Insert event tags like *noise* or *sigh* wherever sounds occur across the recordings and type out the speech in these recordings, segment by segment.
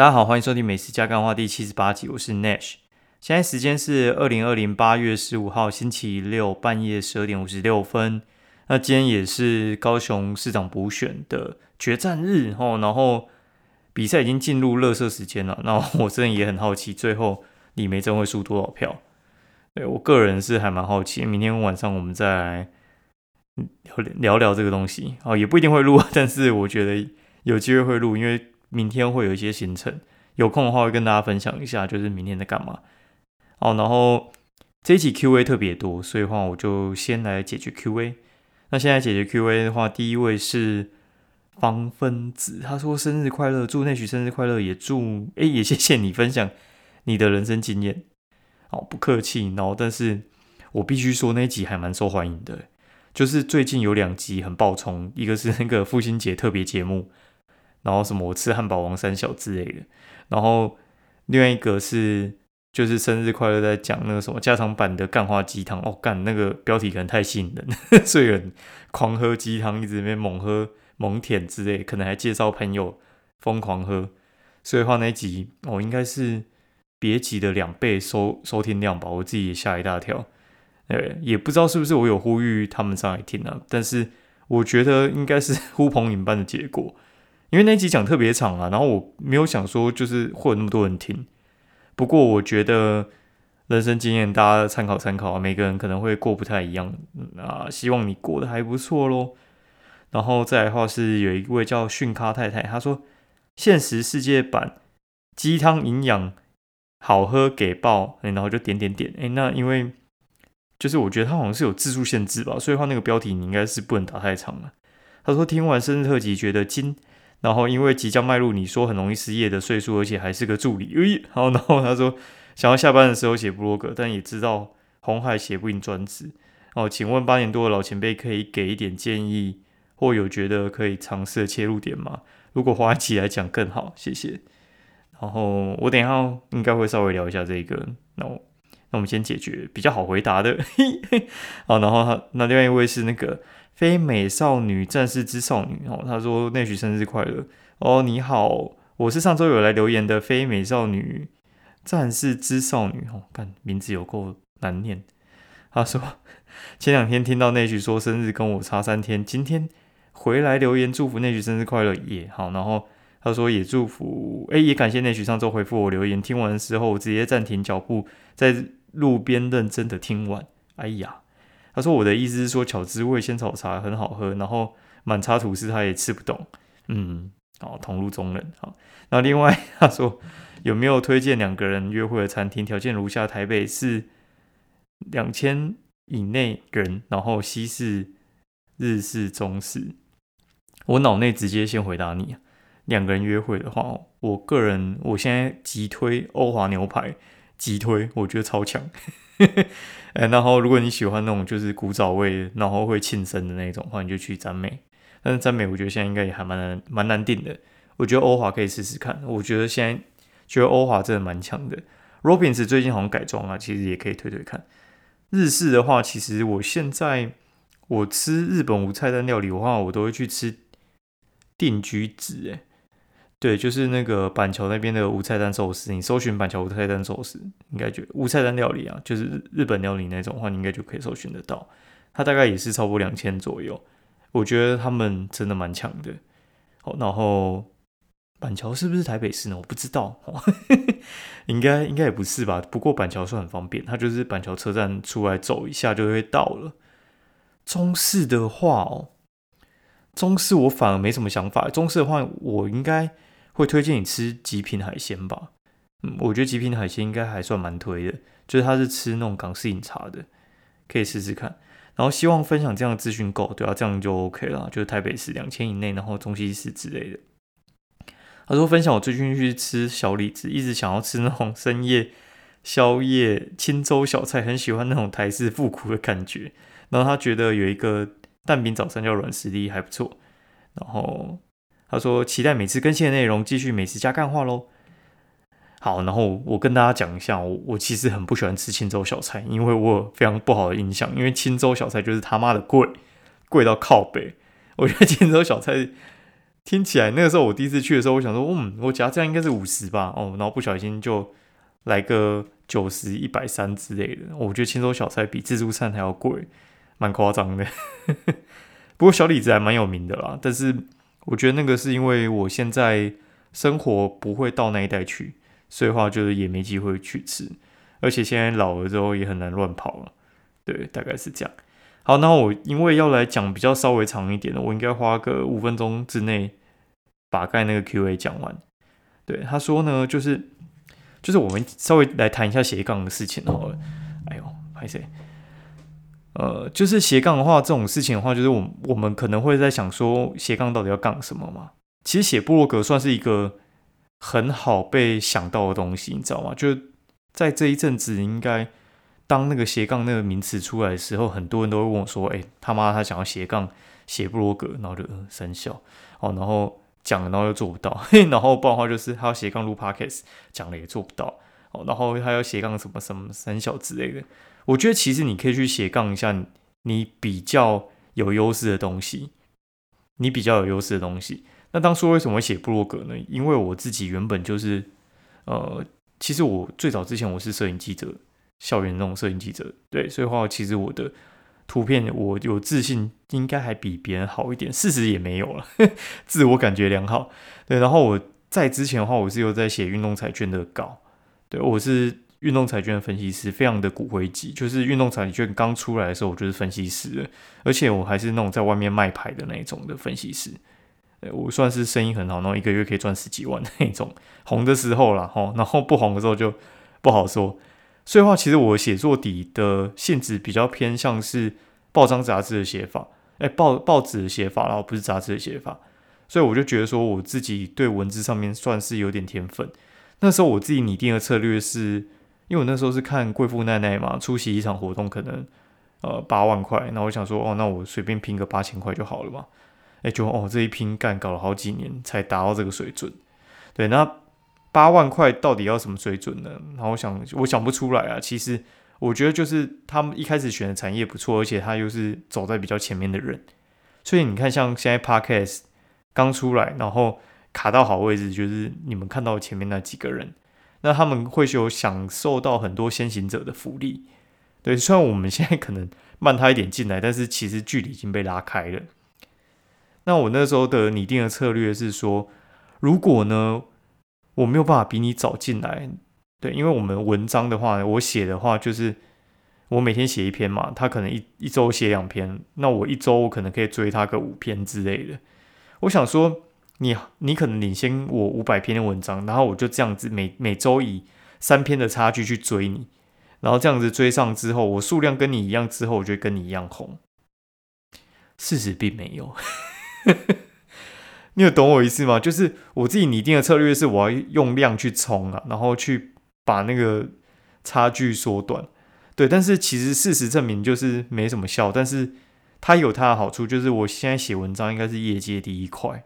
大家好，欢迎收听《美食加干话》第七十八集，我是 Nash。现在时间是二零二零八月十五号星期六半夜十二点五十六分。那今天也是高雄市长补选的决战日哦，然后比赛已经进入热射时间了。那我真的也很好奇，最后李梅珍会输多少票？对我个人是还蛮好奇。明天晚上我们再来聊聊这个东西哦，也不一定会录，但是我觉得有机会会录，因为。明天会有一些行程，有空的话会跟大家分享一下，就是明天在干嘛。哦，然后这一期 Q&A 特别多，所以话我就先来解决 Q&A。那现在解决 Q&A 的话，第一位是方分子，他说生日快乐，祝内许生日快乐，也祝哎也谢谢你分享你的人生经验。哦，不客气。然后，但是我必须说那一集还蛮受欢迎的，就是最近有两集很爆冲，一个是那个父亲节特别节目。然后什么我吃汉堡王三小之类的，然后另外一个是就是生日快乐在讲那个什么加长版的干花鸡汤哦，干那个标题可能太吸引人，*laughs* 所以人狂喝鸡汤，一直在那猛喝猛舔之类，可能还介绍朋友疯狂喝，所以话那一集哦应该是别集的两倍收收听量吧，我自己也吓一大跳，呃也不知道是不是我有呼吁他们上来听啊，但是我觉得应该是呼朋引伴的结果。因为那集讲特别长啊，然后我没有想说就是会有那么多人听。不过我觉得人生经验大家参考参考啊，每个人可能会过不太一样啊，希望你过得还不错咯。然后再来的话是有一位叫训咖太太，她说现实世界版鸡汤营养好喝给爆，然后就点点点，哎，那因为就是我觉得它好像是有字数限制吧，所以话那个标题你应该是不能打太长了。他说听完生日特辑觉得今然后因为即将迈入你说很容易失业的岁数，而且还是个助理，诶，好，*laughs* 然后他说想要下班的时候写部落格，但也知道红海写不赢专职。哦，请问八年多的老前辈可以给一点建议，或有觉得可以尝试的切入点吗？如果花起来讲更好，谢谢。然后我等一下应该会稍微聊一下这个，那我那我们先解决比较好回答的。*laughs* 好，然后他那另外一位是那个。非美少女战士之少女哦，他说内许生日快乐哦，你好，我是上周有来留言的非美少女战士之少女哦，看名字有够难念。他说前两天听到内许说生日跟我差三天，今天回来留言祝福内许生日快乐也好，然后他说也祝福，哎也感谢内许上周回复我留言，听完的时候直接暂停脚步，在路边认真的听完，哎呀。他说：“我的意思是说，巧滋味仙草茶很好喝，然后满茶吐司他也吃不懂。嗯，好，同路中人。好，那另外他说有没有推荐两个人约会的餐厅？条件如下：台北是两千以内人，然后西式、日式、中式。我脑内直接先回答你：两个人约会的话，我个人我现在急推欧华牛排，急推，我觉得超强。*laughs* ”哎，然后如果你喜欢那种就是古早味，然后会庆生的那种话，你就去赞美。但是赞美我觉得现在应该也还蛮难蛮难定的。我觉得欧华可以试试看。我觉得现在觉得欧华真的蛮强的。Robins 最近好像改装啊，其实也可以推推看。日式的话，其实我现在我吃日本无菜单料理的话，我都会去吃定居子哎。对，就是那个板桥那边的无菜单寿司，你搜寻板桥无菜单寿司，应该就无菜单料理啊，就是日本料理那种话，你应该就可以搜寻得到。它大概也是超过两千左右，我觉得他们真的蛮强的。好，然后板桥是不是台北市呢？我不知道，*laughs* 应该应该也不是吧。不过板桥算很方便，它就是板桥车站出来走一下就会到了。中式的话哦，中式我反而没什么想法。中式的话，我应该。会推荐你吃极品海鲜吧？嗯，我觉得极品海鲜应该还算蛮推的，就是它是吃那种港式饮茶的，可以试试看。然后希望分享这样的资讯够，对啊，这样就 OK 了。就是台北市两千以内，然后中西式之类的。他说分享我最近去吃小李子，一直想要吃那种深夜宵夜清粥小菜，很喜欢那种台式复古的感觉。然后他觉得有一个蛋饼早餐叫软实力还不错，然后。他说：“期待每次更新的内容，继续美食加干话喽。”好，然后我跟大家讲一下，我我其实很不喜欢吃青州小菜，因为我有非常不好的印象，因为青州小菜就是他妈的贵，贵到靠北。我觉得青州小菜听起来那个时候我第一次去的时候，我想说，嗯，我夹这样应该是五十吧，哦，然后不小心就来个九十一百三之类的。我觉得青州小菜比自助餐还要贵，蛮夸张的。*laughs* 不过小李子还蛮有名的啦，但是我觉得那个是因为我现在生活不会到那一带去，所以话就是也没机会去吃，而且现在老了之后也很难乱跑了。对，大概是这样。好，那我因为要来讲比较稍微长一点的，我应该花个五分钟之内把盖那个 Q&A 讲完。对，他说呢，就是就是我们稍微来谈一下斜杠的事情好了。哎呦，拍谁？呃，就是斜杠的话，这种事情的话，就是我我们可能会在想说，斜杠到底要杠什么嘛？其实写布洛格算是一个很好被想到的东西，你知道吗？就在这一阵子，应该。当那个斜杠那个名词出来的时候，很多人都会问我说：“哎，他妈，他想要斜杠写布洛格，然后就生效哦，然后讲了，然后又做不到，*laughs* 然后不然的话就是他要斜杠录 podcast，讲了也做不到哦，然后他要斜杠什么什么三小之类的。我觉得其实你可以去斜杠一下你比较有优势的东西，你比较有优势的东西。那当初为什么会写布洛格呢？因为我自己原本就是呃，其实我最早之前我是摄影记者。校园那种摄影记者，对，所以话其实我的图片，我有自信应该还比别人好一点，事实也没有了，*laughs* 自我感觉良好。对，然后我在之前的话，我是有在写运动彩券的稿，对我是运动彩券分析师，非常的骨灰级，就是运动彩券刚出来的时候，我就是分析师，而且我还是那种在外面卖牌的那种的分析师，我算是生意很好，然后一个月可以赚十几万那种，红的时候啦，吼，然后不红的时候就不好说。所以话，其实我写作底的性质比较偏向是报章杂志的写法，哎，报报纸的写法，然后不是杂志的写法。所以我就觉得说，我自己对文字上面算是有点天分。那时候我自己拟定的策略是，因为我那时候是看贵妇奈奈嘛，出席一场活动可能呃八万块，那我想说，哦，那我随便拼个八千块就好了嘛。哎，就哦这一拼干搞了好几年才达到这个水准。对，那。八万块到底要什么水准呢？然后我想，我想不出来啊。其实我觉得就是他们一开始选的产业不错，而且他又是走在比较前面的人。所以你看，像现在 Podcast 刚出来，然后卡到好位置，就是你们看到前面那几个人，那他们会有享受到很多先行者的福利。对，虽然我们现在可能慢他一点进来，但是其实距离已经被拉开了。那我那时候的拟定的策略是说，如果呢？我没有办法比你早进来，对，因为我们文章的话，我写的话就是我每天写一篇嘛，他可能一一周写两篇，那我一周我可能可以追他个五篇之类的。我想说，你你可能领先我五百篇的文章，然后我就这样子每每周以三篇的差距去追你，然后这样子追上之后，我数量跟你一样之后，我就跟你一样红。事实并没有。*laughs* 你有懂我意思吗？就是我自己拟定的策略是，我要用量去冲啊，然后去把那个差距缩短。对，但是其实事实证明就是没什么效。但是它有它的好处，就是我现在写文章应该是业界第一快。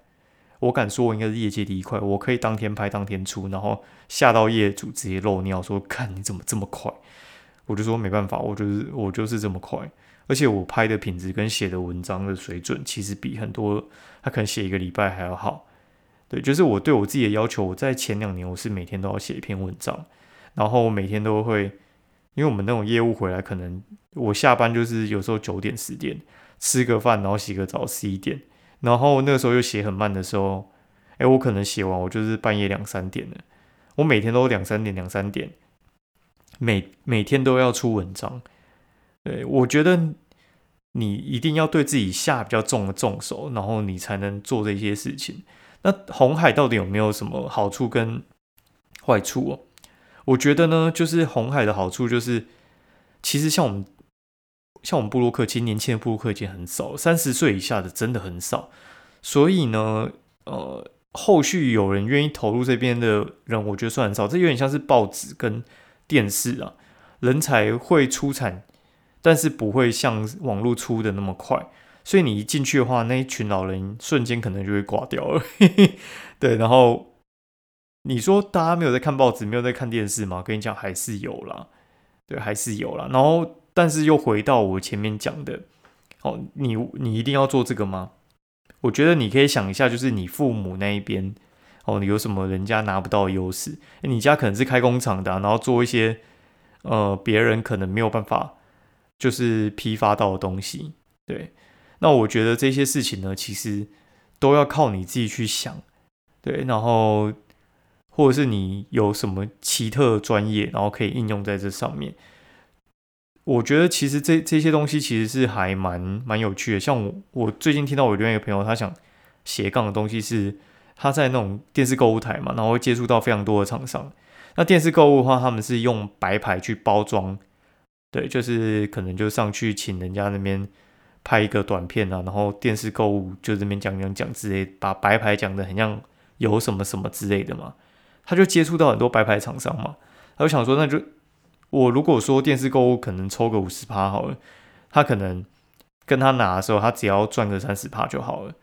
我敢说，我应该是业界第一快。我可以当天拍当天出，然后吓到业主直接漏尿说：“看你怎么这么快？”我就说没办法，我就是我就是这么快。而且我拍的品质跟写的文章的水准，其实比很多他可能写一个礼拜还要好。对，就是我对我自己的要求，我在前两年我是每天都要写一篇文章，然后我每天都会，因为我们那种业务回来，可能我下班就是有时候九点十点吃个饭，然后洗个澡十一点，然后那个时候又写很慢的时候，哎，我可能写完我就是半夜两三点了。我每天都两三点两三点，每每天都要出文章。对，我觉得你一定要对自己下比较重的重手，然后你才能做这些事情。那红海到底有没有什么好处跟坏处哦？我觉得呢，就是红海的好处就是，其实像我们像我们布洛克，其实年轻的布洛克已经很少，三十岁以下的真的很少。所以呢，呃，后续有人愿意投入这边的人，我觉得算很少。这有点像是报纸跟电视啊，人才会出产。但是不会像网络出的那么快，所以你一进去的话，那一群老人瞬间可能就会挂掉了。*laughs* 对，然后你说大家没有在看报纸，没有在看电视吗？跟你讲，还是有啦，对，还是有啦。然后，但是又回到我前面讲的，哦，你你一定要做这个吗？我觉得你可以想一下，就是你父母那一边哦，你有什么人家拿不到的优势？你家可能是开工厂的，然后做一些呃别人可能没有办法就是批发到的东西。对，那我觉得这些事情呢，其实都要靠你自己去想。对，然后或者是你有什么奇特专业，然后可以应用在这上面。我觉得其实这这些东西其实是还蛮蛮有趣的。像我我最近听到我另外一个朋友，他想斜杠的东西是他在那种电视购物台嘛，然后会接触到非常多的厂商。那电视购物的话，他们是用白牌去包装，对，就是可能就上去请人家那边拍一个短片啊，然后电视购物就这边讲讲讲之类，把白牌讲的很像有什么什么之类的嘛。他就接触到很多白牌厂商嘛，他就想说那就。我如果说电视购物可能抽个五十趴好了，他可能跟他拿的时候，他只要赚个三十趴就好了。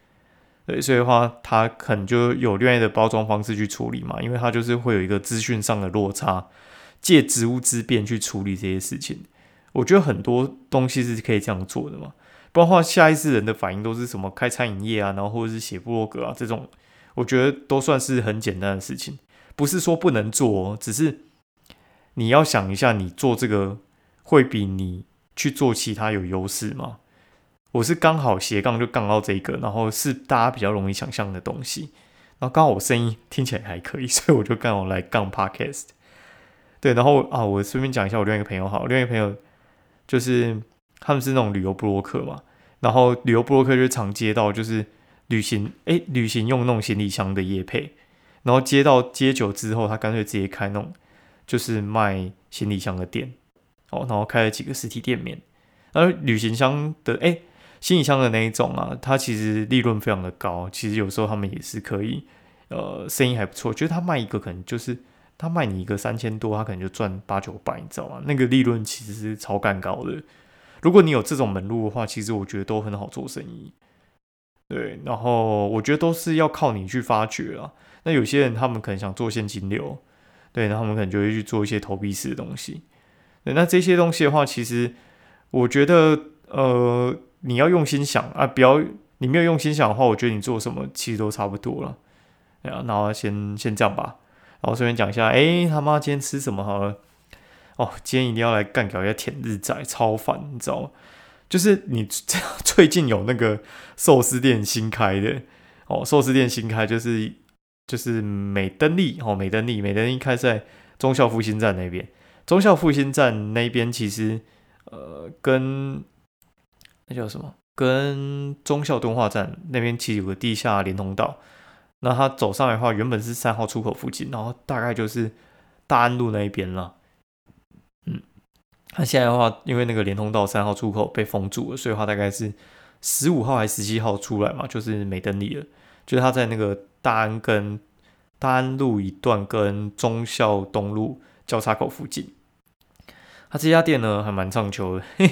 对，所以的话，他可能就有另外的包装方式去处理嘛，因为他就是会有一个资讯上的落差，借职务之便去处理这些事情。我觉得很多东西是可以这样做的嘛，不然的话，下一次人的反应都是什么开餐饮业啊，然后或者是写部落格啊这种，我觉得都算是很简单的事情，不是说不能做，只是。你要想一下，你做这个会比你去做其他有优势吗？我是刚好斜杠就杠到这个，然后是大家比较容易想象的东西，然后刚好我声音听起来还可以，*laughs* 所以我就刚好来杠 podcast。对，然后啊，我顺便讲一下我另外一个朋友，好，另外一个朋友就是他们是那种旅游布洛克嘛，然后旅游布洛克就常接到就是旅行，哎，旅行用那种行李箱的夜配，然后接到接久之后，他干脆直接开那种。就是卖行李箱的店，哦，然后开了几个实体店面。而旅行箱的，哎，行李箱的那一种啊，它其实利润非常的高。其实有时候他们也是可以，呃，生意还不错。就是他卖一个可能就是他卖你一个三千多，他可能就赚八九百，你知道吗？那个利润其实是超干高的。如果你有这种门路的话，其实我觉得都很好做生意。对，然后我觉得都是要靠你去发掘啊。那有些人他们可能想做现金流。对，然后我们可能就会去做一些投币式的东西。对，那这些东西的话，其实我觉得，呃，你要用心想啊，不要你没有用心想的话，我觉得你做什么其实都差不多了。对啊，那先先这样吧。然后顺便讲一下，哎，他妈今天吃什么好了？哦，今天一定要来干搞一下舔日仔，超烦，你知道吗？就是你最 *laughs* 近有那个寿司店新开的哦，寿司店新开就是。就是美登利哦，美登利，美登利开在中校复兴站那边。中校复兴站那边其实，呃，跟那叫什么？跟中校敦化站那边其实有个地下连通道。那它走上来的话，原本是三号出口附近，然后大概就是大安路那一边了。嗯，那现在的话，因为那个连通道三号出口被封住了，所以话大概是十五号还是十七号出来嘛？就是美登利了，就是他在那个。大安跟大安路一段跟忠孝东路交叉口附近，他这家店呢还蛮畅销的，*laughs*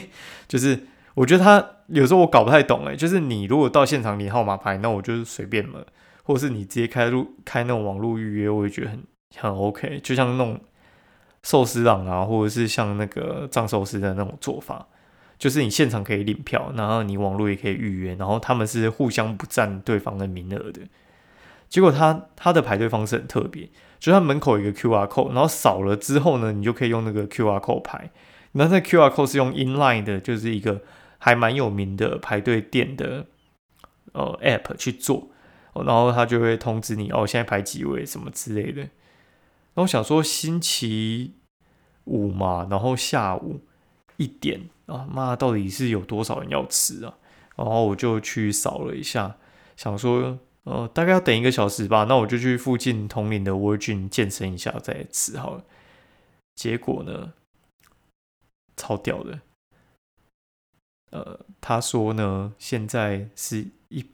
就是我觉得他有时候我搞不太懂哎，就是你如果到现场领号码牌，那我就是随便了，或者是你直接开路开那种网络预约，我也觉得很很 OK，就像那种寿司郎啊，或者是像那个藏寿司的那种做法，就是你现场可以领票，然后你网络也可以预约，然后他们是互相不占对方的名额的。结果他他的排队方式很特别，就他门口有一个 Q R code，然后扫了之后呢，你就可以用那个 Q R code 排。那这 Q R code 是用 inline 的，就是一个还蛮有名的排队店的呃 app 去做，然后他就会通知你哦，现在排几位什么之类的。那我想说星期五嘛，然后下午一点啊，妈到底是有多少人要吃啊？然后我就去扫了一下，想说。呃，大概要等一个小时吧，那我就去附近同龄的 Virgin 健身一下再吃好了。结果呢，超屌的。呃，他说呢，现在是一，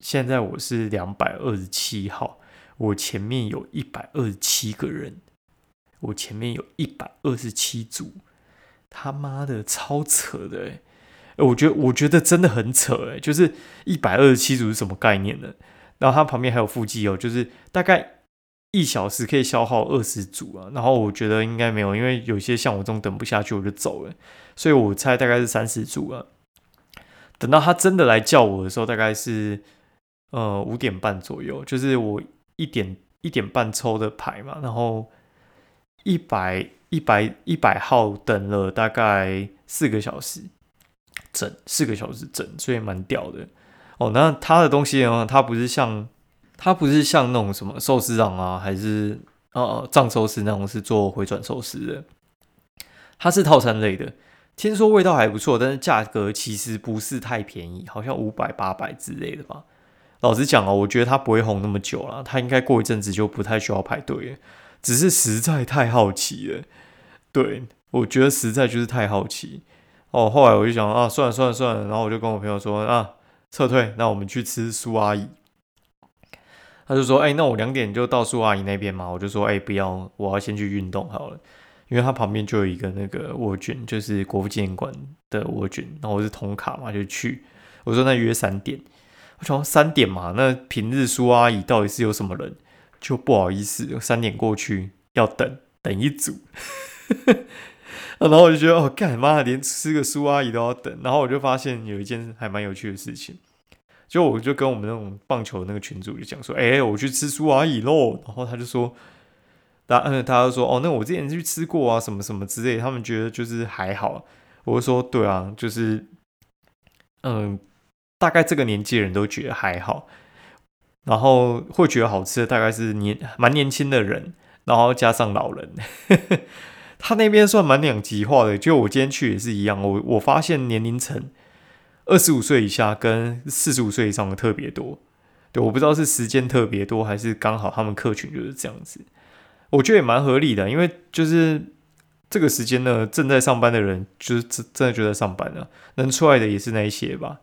现在我是两百二十七号，我前面有一百二十七个人，我前面有一百二十七组，他妈的超扯的哎！我觉得我觉得真的很扯哎，就是一百二十七组是什么概念呢？然后它旁边还有腹肌哦，就是大概一小时可以消耗二十组啊。然后我觉得应该没有，因为有些像我这种等不下去我就走了，所以我猜大概是三十组啊。等到他真的来叫我的时候，大概是呃五点半左右，就是我一点一点半抽的牌嘛，然后一百一百一百号等了大概四个小时整，四个小时整，所以蛮屌的哦。那他的东西呢，它不是像它不是像那种什么寿司郎啊，还是呃藏寿司那种是做回转寿司的，它是套餐类的。听说味道还不错，但是价格其实不是太便宜，好像五百八百之类的吧。老实讲哦，我觉得它不会红那么久了，它应该过一阵子就不太需要排队了。只是实在太好奇了，对我觉得实在就是太好奇哦。后来我就想啊，算了算了算了，然后我就跟我朋友说啊，撤退，那我们去吃苏阿姨。他就说，哎，那我两点就到苏阿姨那边嘛。我就说，哎，不要，我要先去运动好了。因为他旁边就有一个那个蜗卷，就是国父纪念馆的蜗卷，然后我是通卡嘛，就去。我说那约三点，我想三点嘛，那平日苏阿姨到底是有什么人？就不好意思，三点过去要等等一组，*laughs* 然后我就觉得哦，干妈连吃个苏阿姨都要等。然后我就发现有一件还蛮有趣的事情，就我就跟我们那种棒球那个群主就讲说，哎，我去吃苏阿姨喽。然后他就说。他嗯，他就说哦，那我之前去吃过啊，什么什么之类，他们觉得就是还好。我就说对啊，就是嗯，大概这个年纪人都觉得还好，然后会觉得好吃的大概是年蛮年轻的人，然后加上老人，*laughs* 他那边算蛮两极化的。就我今天去也是一样，我我发现年龄层二十五岁以下跟四十五岁以上的特别多。对，我不知道是时间特别多，还是刚好他们客群就是这样子。我觉得也蛮合理的，因为就是这个时间呢，正在上班的人就是真真的就在上班了，能出来的也是那一些吧，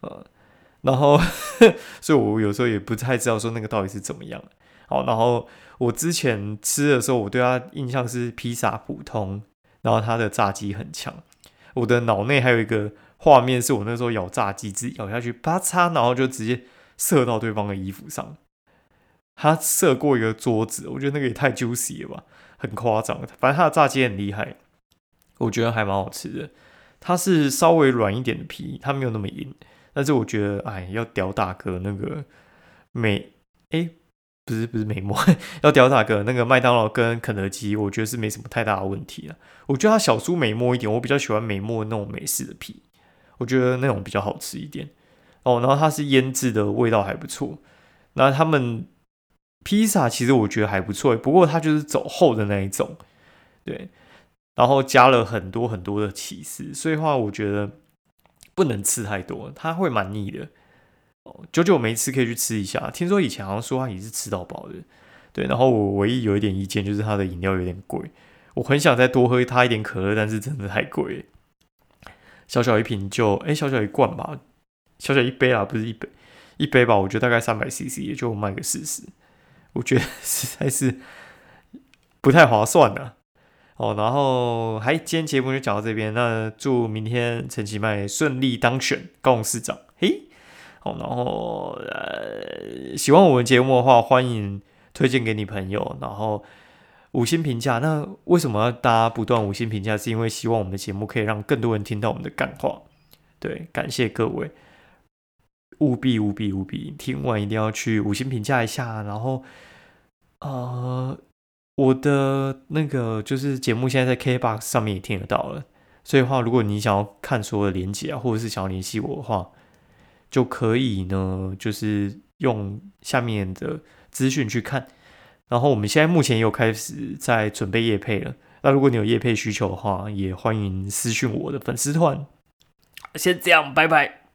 呃，然后 *laughs* 所以，我有时候也不太知道说那个到底是怎么样。好，然后我之前吃的时候，我对它印象是披萨普通，然后它的炸鸡很强。我的脑内还有一个画面，是我那时候咬炸鸡，自己咬下去，啪嚓，然后就直接射到对方的衣服上。他射过一个桌子，我觉得那个也太 juicy 了吧，很夸张。反正他的炸鸡很厉害，我觉得还蛮好吃的。它是稍微软一点的皮，它没有那么硬。但是我觉得，哎，要屌大哥那个美，哎，不是不是美墨，*laughs* 要屌大哥那个麦当劳跟肯德基，我觉得是没什么太大的问题了。我觉得它小酥美墨一点，我比较喜欢美墨那种美式的皮，我觉得那种比较好吃一点。哦，然后它是腌制的味道还不错。那他们。披萨其实我觉得还不错，不过它就是走厚的那一种，对，然后加了很多很多的起司，所以话我觉得不能吃太多，它会蛮腻的。哦，久久没吃可以去吃一下，听说以前好像说他也是吃到饱的，对。然后我唯一有一点意见就是它的饮料有点贵，我很想再多喝它一点可乐，但是真的太贵，小小一瓶就哎小小一罐吧，小小一杯啊，不是一杯一杯吧，我觉得大概三百 CC 也就卖个四十。我觉得实在是不太划算的哦。然后，还今天节目就讲到这边。那祝明天陈其迈顺利当选高雄市长。嘿，然后呃，喜欢我们节目的话，欢迎推荐给你朋友。然后五星评价。那为什么要大家不断五星评价？是因为希望我们的节目可以让更多人听到我们的感话。对，感谢各位。务必务必务必听完一定要去五星评价一下，然后，呃，我的那个就是节目现在在 KBox 上面也听得到了，所以话如果你想要看所有的连接啊，或者是想要联系我的话，就可以呢，就是用下面的资讯去看。然后我们现在目前又开始在准备夜配了，那如果你有夜配需求的话，也欢迎私讯我的粉丝团。先这样，拜拜。